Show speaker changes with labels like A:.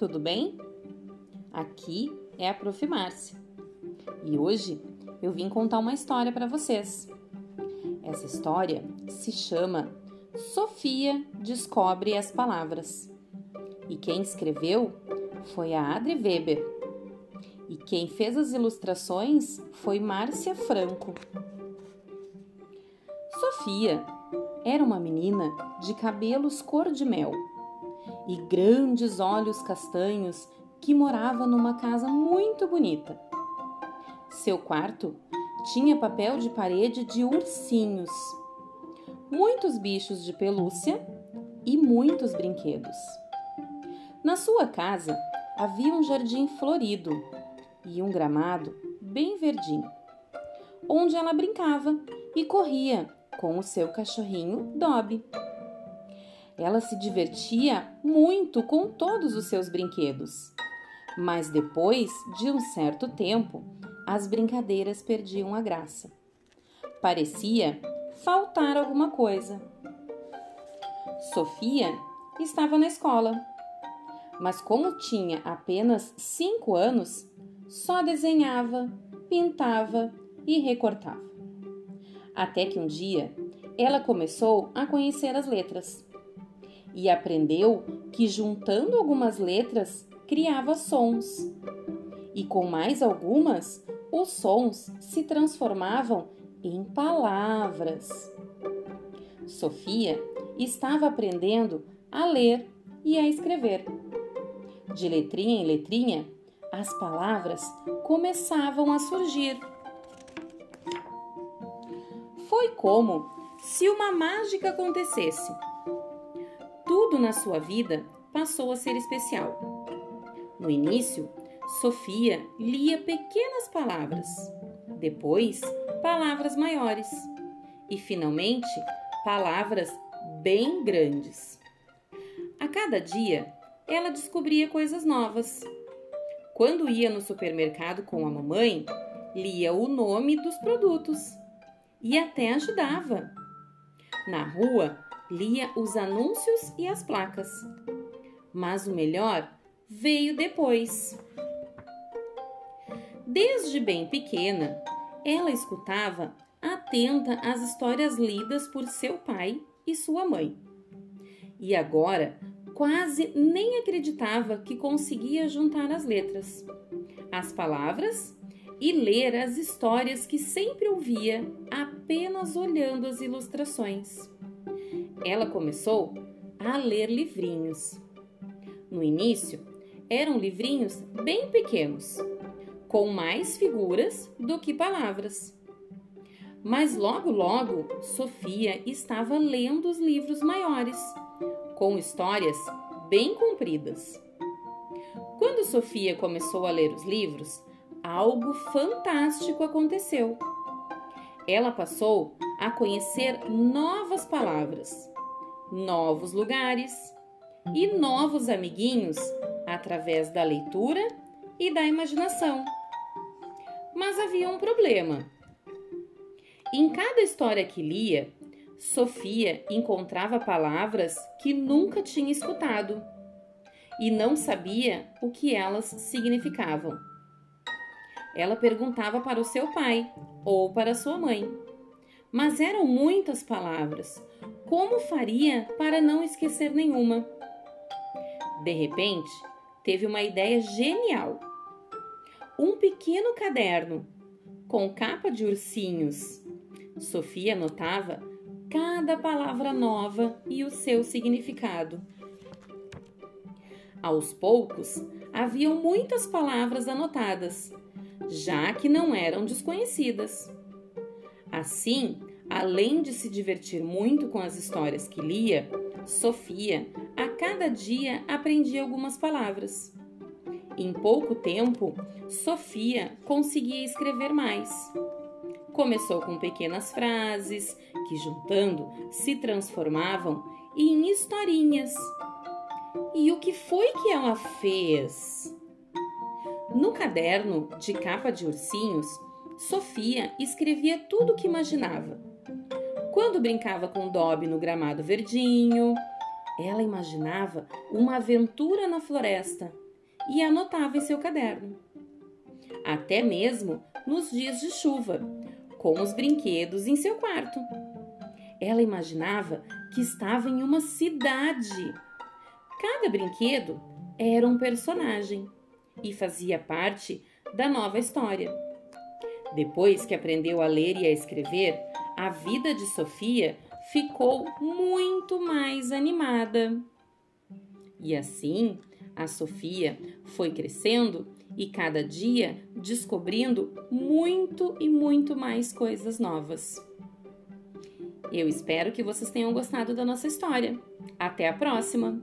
A: tudo bem? Aqui é a Prof. Márcia e hoje eu vim contar uma história para vocês. Essa história se chama Sofia Descobre as Palavras e quem escreveu foi a Adri Weber e quem fez as ilustrações foi Márcia Franco. Sofia era uma menina de cabelos cor de mel e grandes olhos castanhos que morava numa casa muito bonita. Seu quarto tinha papel de parede de ursinhos, muitos bichos de pelúcia e muitos brinquedos. Na sua casa havia um jardim florido e um gramado bem verdinho, onde ela brincava e corria com o seu cachorrinho Dobby. Ela se divertia muito com todos os seus brinquedos, mas depois de um certo tempo, as brincadeiras perdiam a graça. Parecia faltar alguma coisa. Sofia estava na escola, mas como tinha apenas cinco anos, só desenhava, pintava e recortava. Até que um dia ela começou a conhecer as letras e aprendeu que juntando algumas letras criava sons. E com mais algumas, os sons se transformavam em palavras. Sofia estava aprendendo a ler e a escrever. De letrinha em letrinha, as palavras começavam a surgir. Foi como se uma mágica acontecesse tudo na sua vida passou a ser especial. No início, Sofia lia pequenas palavras, depois, palavras maiores e, finalmente, palavras bem grandes. A cada dia, ela descobria coisas novas. Quando ia no supermercado com a mamãe, lia o nome dos produtos e até ajudava. Na rua, lia os anúncios e as placas. Mas o melhor veio depois. Desde bem pequena, ela escutava atenta as histórias lidas por seu pai e sua mãe. E agora quase nem acreditava que conseguia juntar as letras, as palavras e ler as histórias que sempre ouvia apenas olhando as ilustrações ela começou a ler livrinhos. No início, eram livrinhos bem pequenos, com mais figuras do que palavras. Mas logo, logo, Sofia estava lendo os livros maiores, com histórias bem compridas. Quando Sofia começou a ler os livros, algo fantástico aconteceu. Ela passou a conhecer novas palavras novos lugares e novos amiguinhos através da leitura e da imaginação. Mas havia um problema. Em cada história que lia, Sofia encontrava palavras que nunca tinha escutado e não sabia o que elas significavam. Ela perguntava para o seu pai ou para sua mãe mas eram muitas palavras. Como faria para não esquecer nenhuma? De repente, teve uma ideia genial. Um pequeno caderno com capa de ursinhos. Sofia anotava cada palavra nova e o seu significado. Aos poucos, haviam muitas palavras anotadas, já que não eram desconhecidas. Assim, além de se divertir muito com as histórias que lia, Sofia a cada dia aprendia algumas palavras. Em pouco tempo, Sofia conseguia escrever mais. Começou com pequenas frases que, juntando, se transformavam em historinhas. E o que foi que ela fez? No caderno de capa de ursinhos, Sofia escrevia tudo o que imaginava. Quando brincava com Dobby no gramado verdinho, ela imaginava uma aventura na floresta e anotava em seu caderno. Até mesmo nos dias de chuva, com os brinquedos em seu quarto. Ela imaginava que estava em uma cidade. Cada brinquedo era um personagem e fazia parte da nova história. Depois que aprendeu a ler e a escrever, a vida de Sofia ficou muito mais animada. E assim, a Sofia foi crescendo e cada dia descobrindo muito e muito mais coisas novas. Eu espero que vocês tenham gostado da nossa história. Até a próxima!